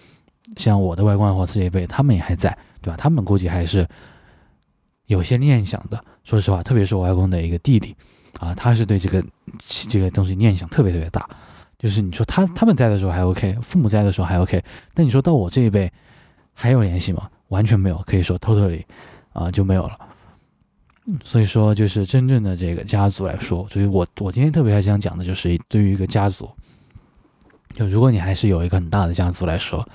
Speaker 2: 像我的外公外婆这一辈，他们也还在，对吧？他们估计还是有些念想的。说实话，特别是我外公的一个弟弟啊，他是对这个这个东西念想特别特别大。就是你说他他们在的时候还 OK，父母在的时候还 OK，但你说到我这一辈还有联系吗？完全没有，可以说 totally 啊就没有了。所以说，就是真正的这个家族来说，所以我我今天特别还想讲的，就是对于一个家族，就如果你还是有一个很大的家族来说，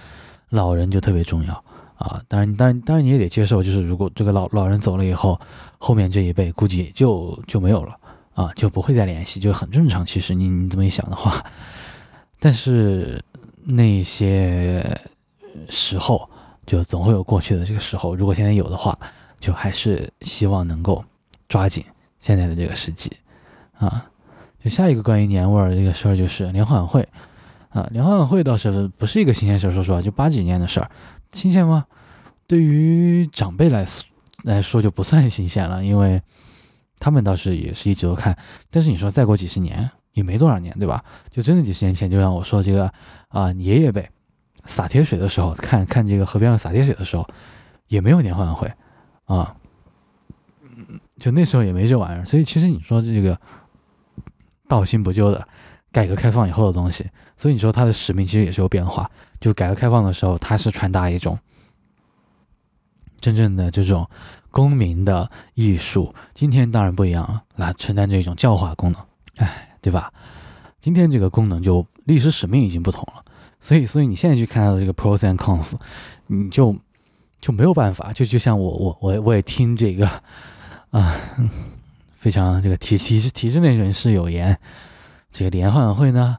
Speaker 2: 老人就特别重要啊。当然，当然，当然你也得接受，就是如果这个老老人走了以后，后面这一辈估计就就没有了啊，就不会再联系，就很正常。其实你你这么一想的话，但是那些时候就总会有过去的这个时候，如果现在有的话，就还是希望能够抓紧现在的这个时机啊。就下一个关于年味儿这个事儿，就是联欢晚会啊。联欢晚会倒是不是一个新鲜事儿，说实话，就八几年的事儿，新鲜吗？对于长辈来说来说就不算新鲜了，因为他们倒是也是一直都看。但是你说再过几十年，也没多少年，对吧？就真的几十年前，就像我说这个啊，爷爷辈洒铁水的时候，看看这个河边上洒铁水的时候，也没有联欢晚会啊，就那时候也没这玩意儿。所以其实你说这个。道新不旧的，改革开放以后的东西，所以你说它的使命其实也是有变化。就改革开放的时候，它是传达一种真正的这种公民的艺术。今天当然不一样了，来承担这种教化功能，哎，对吧？今天这个功能就历史使命已经不同了。所以，所以你现在去看到这个 pros and cons，你就就没有办法。就就像我我我我也听这个啊。非常这个体体制体制内人士有言，这个联欢晚会呢，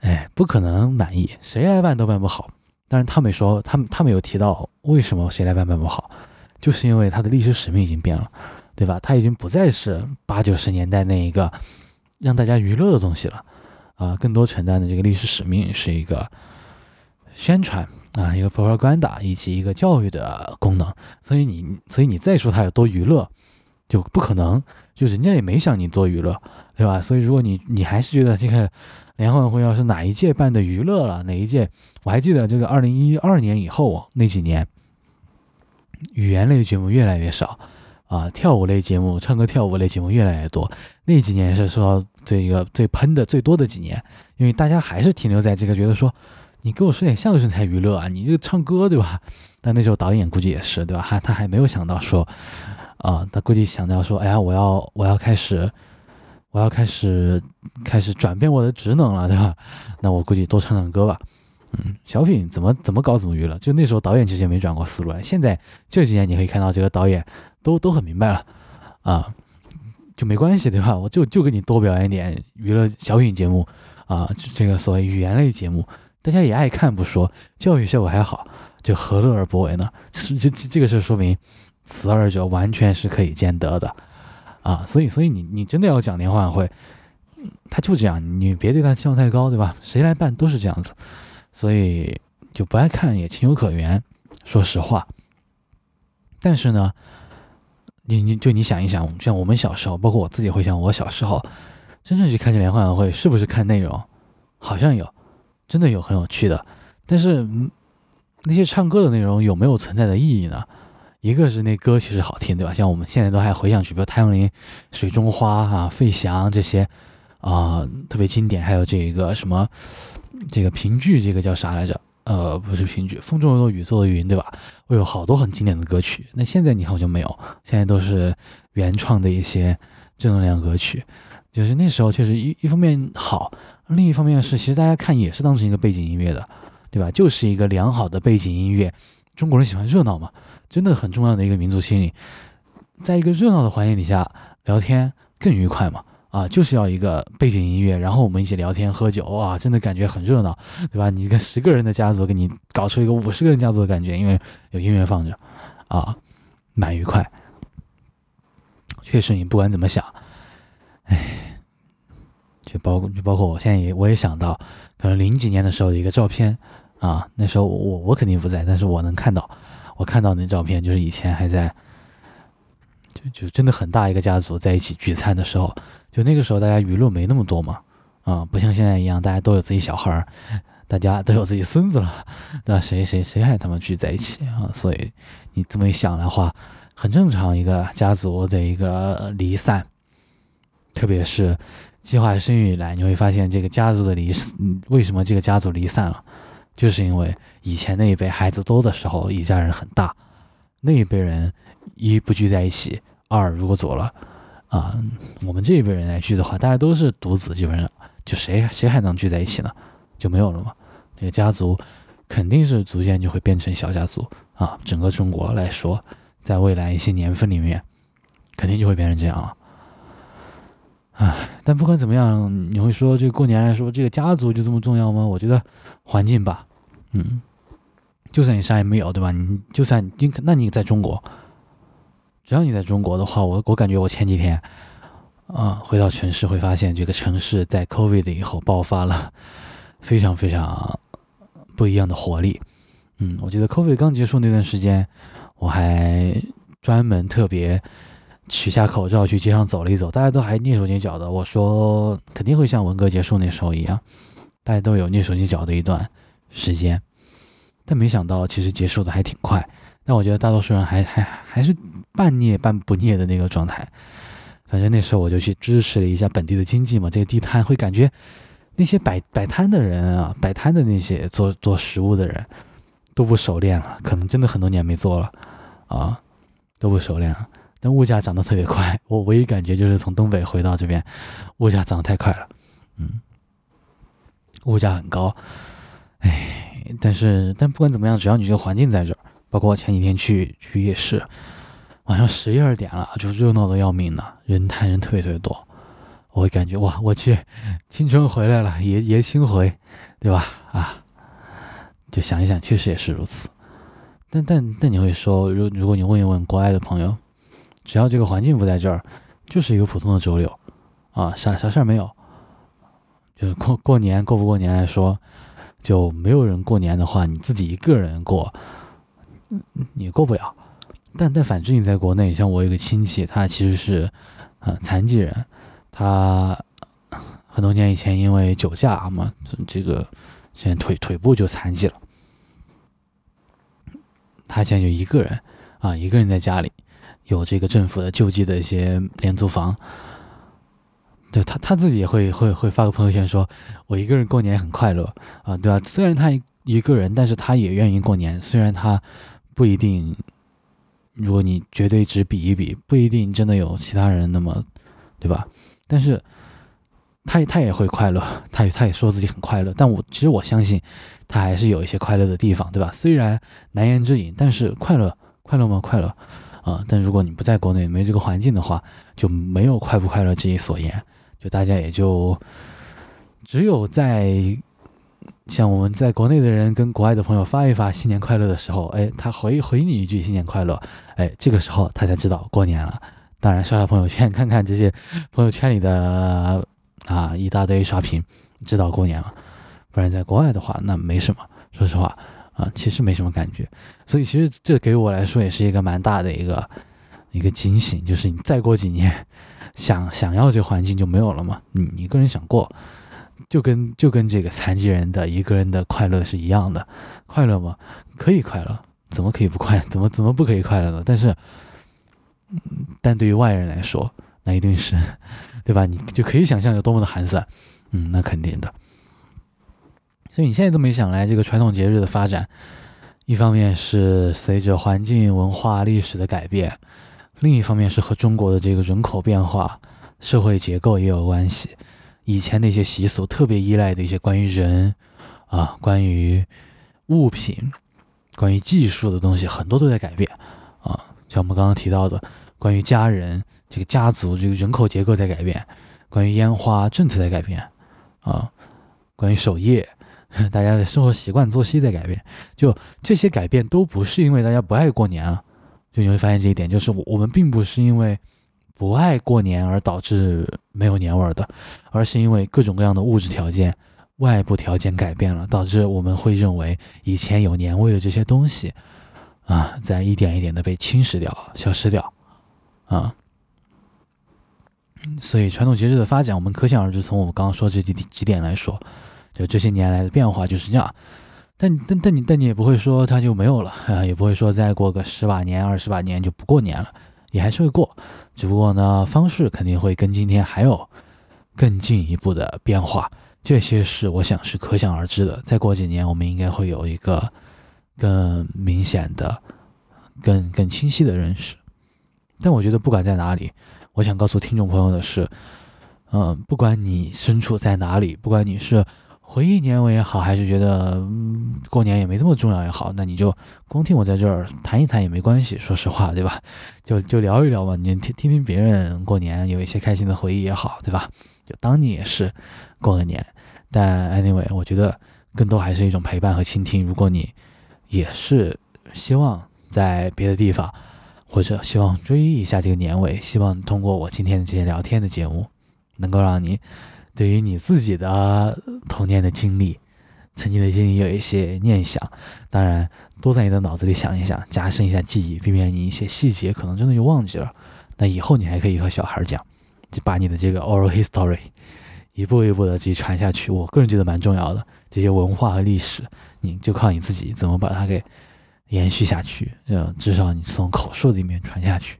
Speaker 2: 哎，不可能满意，谁来办都办不好。但是他们说，他们他们有提到为什么谁来办办不好，就是因为它的历史使命已经变了，对吧？它已经不再是八九十年代那一个让大家娱乐的东西了，啊，更多承担的这个历史使命是一个宣传啊，一个 propaganda 以及一个教育的功能。所以你所以你再说它有多娱乐，就不可能。就人家也没想你多娱乐，对吧？所以如果你你还是觉得这个联欢会要是哪一届办的娱乐了，哪一届？我还记得这个二零一二年以后那几年，语言类节目越来越少啊，跳舞类节目、唱歌跳舞类节目越来越多。那几年是说这个最喷的最多的几年，因为大家还是停留在这个觉得说，你给我说点相声才娱乐啊，你这个唱歌对吧？但那时候导演估计也是对吧？还他还没有想到说。啊，他估计想到说，哎呀，我要我要开始，我要开始开始转变我的职能了，对吧？那我估计多唱唱歌吧。嗯，小品怎么怎么搞怎么娱乐，就那时候导演其实也没转过思路来。现在这几年你可以看到这个导演都都很明白了啊，就没关系，对吧？我就就给你多表演点娱乐小品节目啊，这个所谓语言类节目，大家也爱看不说，教育效果还好，就何乐而不为呢？是 *laughs* 这这个事说明。此二者完全是可以兼得的，啊，所以，所以你你真的要讲联欢晚会，他就这样，你别对他期望太高，对吧？谁来办都是这样子，所以就不爱看也情有可原，说实话。但是呢，你你就你想一想，像我们小时候，包括我自己回想我小时候，真正去看这联欢晚会，是不是看内容？好像有，真的有很有趣的，但是嗯那些唱歌的内容有没有存在的意义呢？一个是那歌其实好听，对吧？像我们现在都还回想起，比如谭咏麟《水中花》啊、费翔这些啊，特别经典。还有这个什么，这个评剧，这个叫啥来着？呃，不是评剧，《风中有朵雨做的云》，对吧？会有好多很经典的歌曲。那现在你好像没有，现在都是原创的一些正能量歌曲。就是那时候确实一一方面好，另一方面是其实大家看也是当成一个背景音乐的，对吧？就是一个良好的背景音乐。中国人喜欢热闹嘛？真的很重要的一个民族心理，在一个热闹的环境底下聊天更愉快嘛？啊，就是要一个背景音乐，然后我们一起聊天喝酒啊，真的感觉很热闹，对吧？你一个十个人的家族，给你搞出一个五十个人家族的感觉，因为有音乐放着，啊，蛮愉快。确实，你不管怎么想，哎，包括就包括我现在也我也想到，可能零几年的时候一个照片啊，那时候我我肯定不在，但是我能看到。我看到那照片，就是以前还在，就就真的很大一个家族在一起聚餐的时候，就那个时候大家娱乐没那么多嘛，啊，不像现在一样，大家都有自己小孩儿，大家都有自己孙子了，那谁谁谁还他们聚在一起啊？所以你这么一想的话，很正常，一个家族的一个离散，特别是计划生育以来，你会发现这个家族的离，为什么这个家族离散了？就是因为以前那一辈孩子多的时候，一家人很大，那一辈人一不聚在一起，二如果走了，啊，我们这一辈人来聚的话，大家都是独子，基本上就谁谁还能聚在一起呢？就没有了嘛。这个家族肯定是逐渐就会变成小家族啊。整个中国来说，在未来一些年份里面，肯定就会变成这样了。唉，但不管怎么样，你会说这个过年来说，这个家族就这么重要吗？我觉得环境吧，嗯，就算你啥也没有，对吧？你就算你那你在中国，只要你在中国的话，我我感觉我前几天啊回到城市会发现，这个城市在 COVID 以后爆发了非常非常不一样的活力。嗯，我记得 COVID 刚结束那段时间，我还专门特别。取下口罩去街上走了一走，大家都还蹑手蹑脚的。我说肯定会像文革结束那时候一样，大家都有蹑手蹑脚的一段时间。但没想到其实结束的还挺快。但我觉得大多数人还还还是半蹑半不蹑的那个状态。反正那时候我就去支持了一下本地的经济嘛。这个地摊会感觉那些摆摆摊的人啊，摆摊的那些做做食物的人都不熟练了，可能真的很多年没做了啊，都不熟练了。物价涨得特别快，我唯一感觉就是从东北回到这边，物价涨得太快了，嗯，物价很高，哎，但是但不管怎么样，只要你这个环境在这儿，包括我前几天去去夜市，晚上十一二点了，就热闹的要命了，人摊人特别特别多，我会感觉哇，我去，青春回来了，爷爷青回，对吧？啊，就想一想，确实也是如此。但但但你会说，如如果你问一问国外的朋友。只要这个环境不在这儿，就是一个普通的周六，啊，啥啥事儿没有。就是过过年过不过年来说，就没有人过年的话，你自己一个人过，你过不了。但但反之，你在国内，像我有个亲戚，他其实是啊残疾人，他很多年以前因为酒驾嘛，这个现在腿腿部就残疾了，他现在就一个人啊，一个人在家里。有这个政府的救济的一些廉租房，对他他自己也会会会发个朋友圈说，我一个人过年很快乐啊，对吧？虽然他一个人，但是他也愿意过年。虽然他不一定，如果你绝对只比一比，不一定真的有其他人那么，对吧？但是他他也会快乐，他也他也说自己很快乐。但我其实我相信，他还是有一些快乐的地方，对吧？虽然难言之隐，但是快乐快乐吗？快乐。啊，但如果你不在国内，没这个环境的话，就没有快不快乐这一所言，就大家也就只有在像我们在国内的人跟国外的朋友发一发新年快乐的时候，哎，他回回你一句新年快乐，哎，这个时候他才知道过年了。当然刷刷朋友圈，看看这些朋友圈里的啊一大堆刷屏，知道过年了。不然在国外的话，那没什么，说实话。啊，其实没什么感觉，所以其实这给我来说也是一个蛮大的一个一个惊醒，就是你再过几年，想想要这环境就没有了嘛。你一个人想过，就跟就跟这个残疾人的一个人的快乐是一样的，快乐吗？可以快乐，怎么可以不快？怎么怎么不可以快乐呢？但是，但对于外人来说，那一定是，*laughs* 对吧？你就可以想象有多么的寒酸，嗯，那肯定的。所以你现在这么一想来，这个传统节日的发展，一方面是随着环境、文化、历史的改变，另一方面是和中国的这个人口变化、社会结构也有关系。以前的一些习俗，特别依赖的一些关于人啊、关于物品、关于技术的东西，很多都在改变啊。像我们刚刚提到的，关于家人、这个家族、这个人口结构在改变，关于烟花政策在改变啊，关于守夜。*laughs* 大家的生活习惯、作息在改变，就这些改变都不是因为大家不爱过年了，就你会发现这一点，就是我们并不是因为不爱过年而导致没有年味的，而是因为各种各样的物质条件、外部条件改变了，导致我们会认为以前有年味的这些东西啊，在一点一点的被侵蚀掉、消失掉啊。所以传统节日的发展，我们可想而知，从我们刚刚说这几几点来说。就这些年来的变化就是这样，但但但你但你也不会说它就没有了，也不会说再过个十把年二十把年就不过年了，也还是会过，只不过呢方式肯定会跟今天还有更进一步的变化，这些是我想是可想而知的。再过几年我们应该会有一个更明显的、更更清晰的认识。但我觉得不管在哪里，我想告诉听众朋友的是，嗯，不管你身处在哪里，不管你是。回忆年尾也好，还是觉得嗯过年也没这么重要也好，那你就光听我在这儿谈一谈也没关系。说实话，对吧？就就聊一聊嘛，你听听听别人过年有一些开心的回忆也好，对吧？就当你也是过个年。但 anyway，我觉得更多还是一种陪伴和倾听。如果你也是希望在别的地方，或者希望追忆一下这个年尾，希望通过我今天的这些聊天的节目，能够让你对于你自己的童年的经历、曾经的经历有一些念想。当然，多在你的脑子里想一想，加深一下记忆，避免你一些细节可能真的就忘记了。那以后你还可以和小孩讲，就把你的这个 oral history *laughs* 一步一步的去传下去。我个人觉得蛮重要的，这些文化和历史，你就靠你自己怎么把它给。延续下去，呃，至少你从口述里面传下去。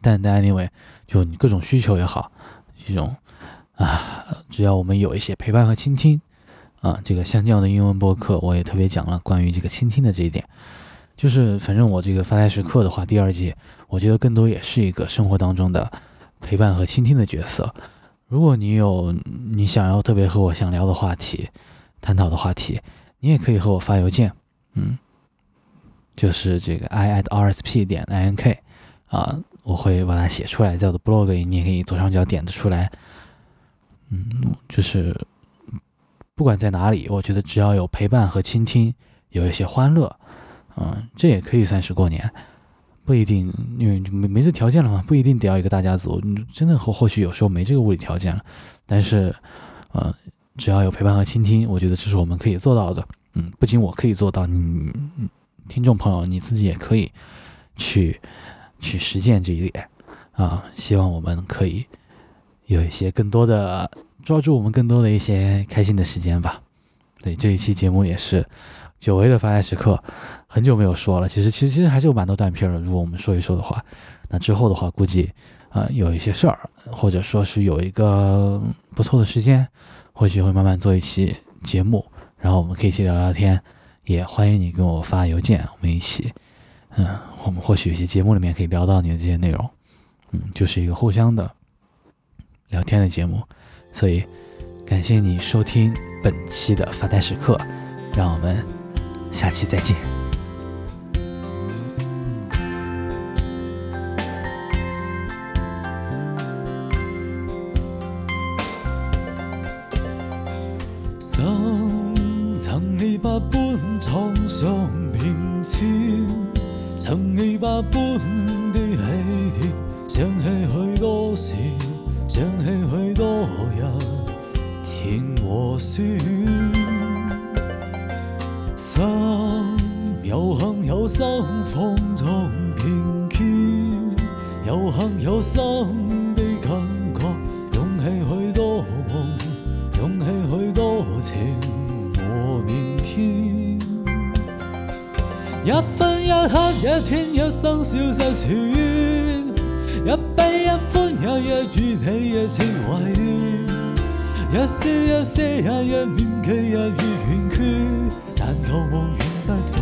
Speaker 2: 但但 anyway，就你各种需求也好，这种啊，只要我们有一些陪伴和倾听，啊，这个像这样的英文播客，我也特别讲了关于这个倾听的这一点。就是反正我这个发呆时刻的话，第二季，我觉得更多也是一个生活当中的陪伴和倾听的角色。如果你有你想要特别和我想聊的话题，探讨的话题，你也可以和我发邮件。嗯，就是这个 i at rsp 点 ink 啊，我会把它写出来，在我的 blog 里，你也可以左上角点的出来。嗯，就是不管在哪里，我觉得只要有陪伴和倾听，有一些欢乐，嗯，这也可以算是过年。不一定，因为没没这条件了嘛，不一定得要一个大家族。真的或或许有时候没这个物理条件了，但是，呃，只要有陪伴和倾听，我觉得这是我们可以做到的。嗯，不仅我可以做到，你听众朋友你自己也可以去去实践这一点啊！希望我们可以有一些更多的抓住我们更多的一些开心的时间吧。对这一期节目也是久违的发呆时刻，很久没有说了。其实其实其实还是有蛮多断片的。如果我们说一说的话，那之后的话估计啊有一些事儿，或者说是有一个不错的时间，或许会慢慢做一期节目。然后我们可以一起聊聊天，也欢迎你给我发邮件，我们一起，嗯，我们或许有些节目里面可以聊到你的这些内容，嗯，就是一个互相的聊天的节目，所以感谢你收听本期的发呆时刻，让我们下期再见。
Speaker 1: 一分一刻，一天，一生，消失似烟；一悲一欢，日日与你热情怀念。一笑一嗟，也一面期，日月圆缺，但求梦永不改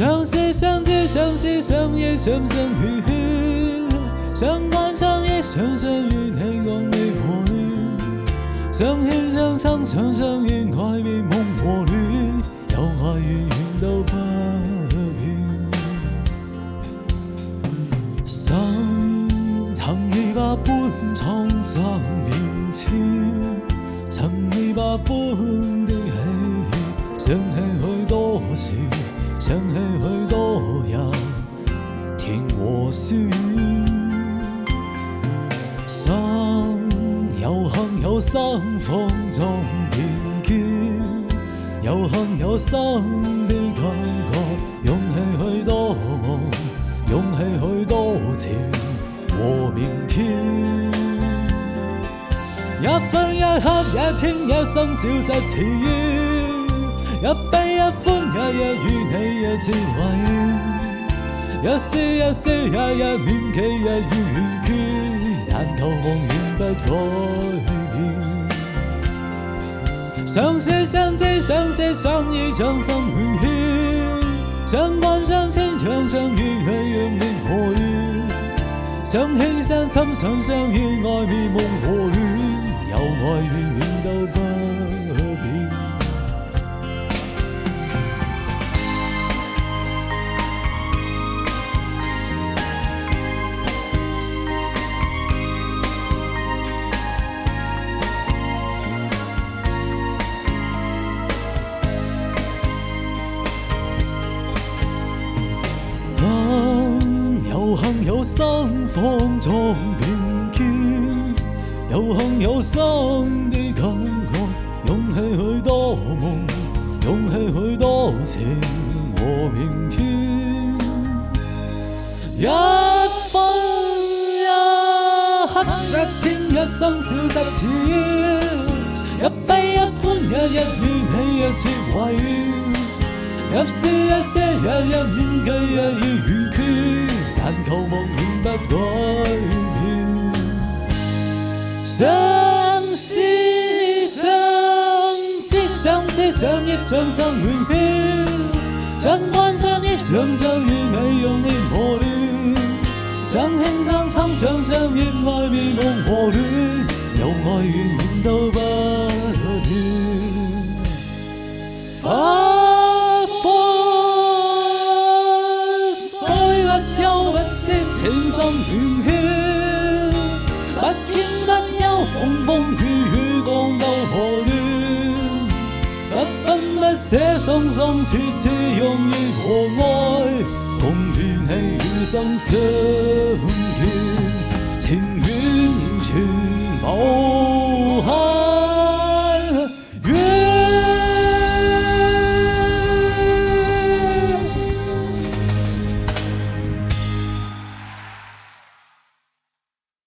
Speaker 1: 相思相知，相思相依，相生如血；相关相依，相相与你共你和恋。相牵相亲，相相依，爱变梦和恋。有爱与怨都不变，生曾你百般沧桑面前，曾你百般的喜悦，想起许多事，想起生有幸有生放纵。有幸有生的感觉，勇气去多梦，勇气去多情和明天。一分一刻，一天一生，消失似烟。一悲一欢，日日与你热情怀念。一丝一丝，也一念期日月圆缺，但求梦远不改变。相识相知，相识相依，将心永牵；相关相亲，相相遇，喜让你何怨。想起相亲想相依，爱面梦和恋，有爱远放纵并肩，有幸有生的感觉，涌起许多梦，涌起许多情和明天。一分一刻，一天一生少失钱，一悲一欢也一于你一切为。入诗一些也一面计也已完缺，但求梦不改变。相思相知相思相忆像生乱飘，像关相忆想相遇美用念和恋，像轻生亲想相忆爱面梦和恋，有爱远远都不变。不捨，心心切切用意和爱，共与你余生相见，情愿全无。